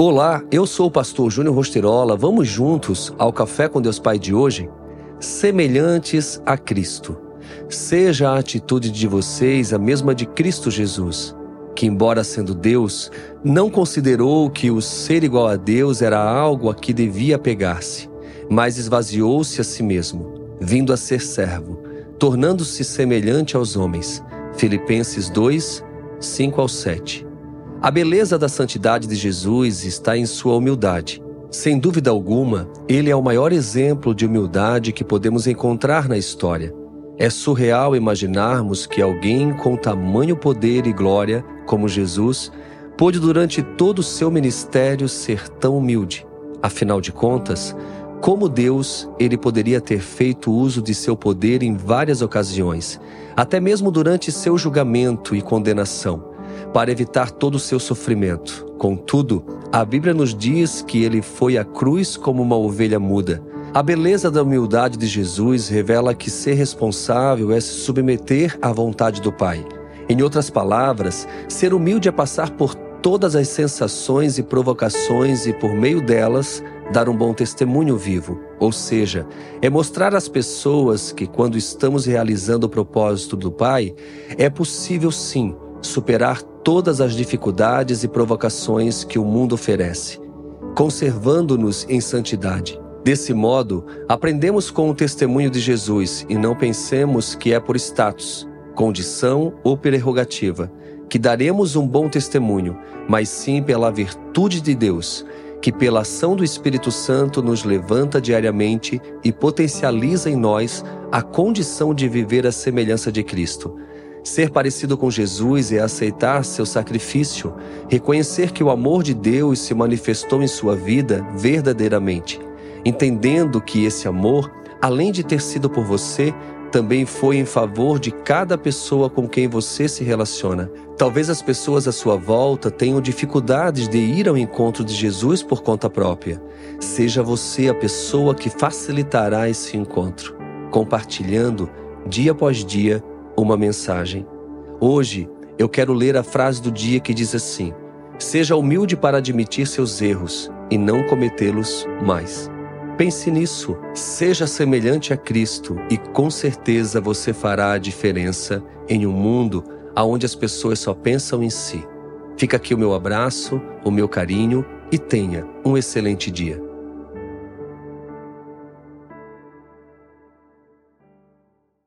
Olá, eu sou o pastor Júnior Rosterola. Vamos juntos ao Café com Deus Pai de hoje? Semelhantes a Cristo. Seja a atitude de vocês a mesma de Cristo Jesus, que, embora sendo Deus, não considerou que o ser igual a Deus era algo a que devia pegar-se, mas esvaziou-se a si mesmo, vindo a ser servo, tornando-se semelhante aos homens. Filipenses 2, 5 ao 7. A beleza da santidade de Jesus está em sua humildade. Sem dúvida alguma, ele é o maior exemplo de humildade que podemos encontrar na história. É surreal imaginarmos que alguém com tamanho poder e glória, como Jesus, pôde durante todo o seu ministério ser tão humilde. Afinal de contas, como Deus, ele poderia ter feito uso de seu poder em várias ocasiões, até mesmo durante seu julgamento e condenação para evitar todo o seu sofrimento. Contudo, a Bíblia nos diz que ele foi à cruz como uma ovelha muda. A beleza da humildade de Jesus revela que ser responsável é se submeter à vontade do Pai. Em outras palavras, ser humilde é passar por todas as sensações e provocações e, por meio delas, dar um bom testemunho vivo. Ou seja, é mostrar às pessoas que, quando estamos realizando o propósito do Pai, é possível sim superar todas as dificuldades e provocações que o mundo oferece, conservando-nos em santidade. Desse modo, aprendemos com o testemunho de Jesus e não pensemos que é por status, condição ou prerrogativa que daremos um bom testemunho, mas sim pela virtude de Deus, que pela ação do Espírito Santo nos levanta diariamente e potencializa em nós a condição de viver a semelhança de Cristo. Ser parecido com Jesus é aceitar seu sacrifício, reconhecer que o amor de Deus se manifestou em sua vida verdadeiramente, entendendo que esse amor, além de ter sido por você, também foi em favor de cada pessoa com quem você se relaciona. Talvez as pessoas à sua volta tenham dificuldades de ir ao encontro de Jesus por conta própria. Seja você a pessoa que facilitará esse encontro, compartilhando dia após dia uma mensagem. Hoje eu quero ler a frase do dia que diz assim: Seja humilde para admitir seus erros e não cometê-los mais. Pense nisso, seja semelhante a Cristo e com certeza você fará a diferença em um mundo onde as pessoas só pensam em si. Fica aqui o meu abraço, o meu carinho e tenha um excelente dia.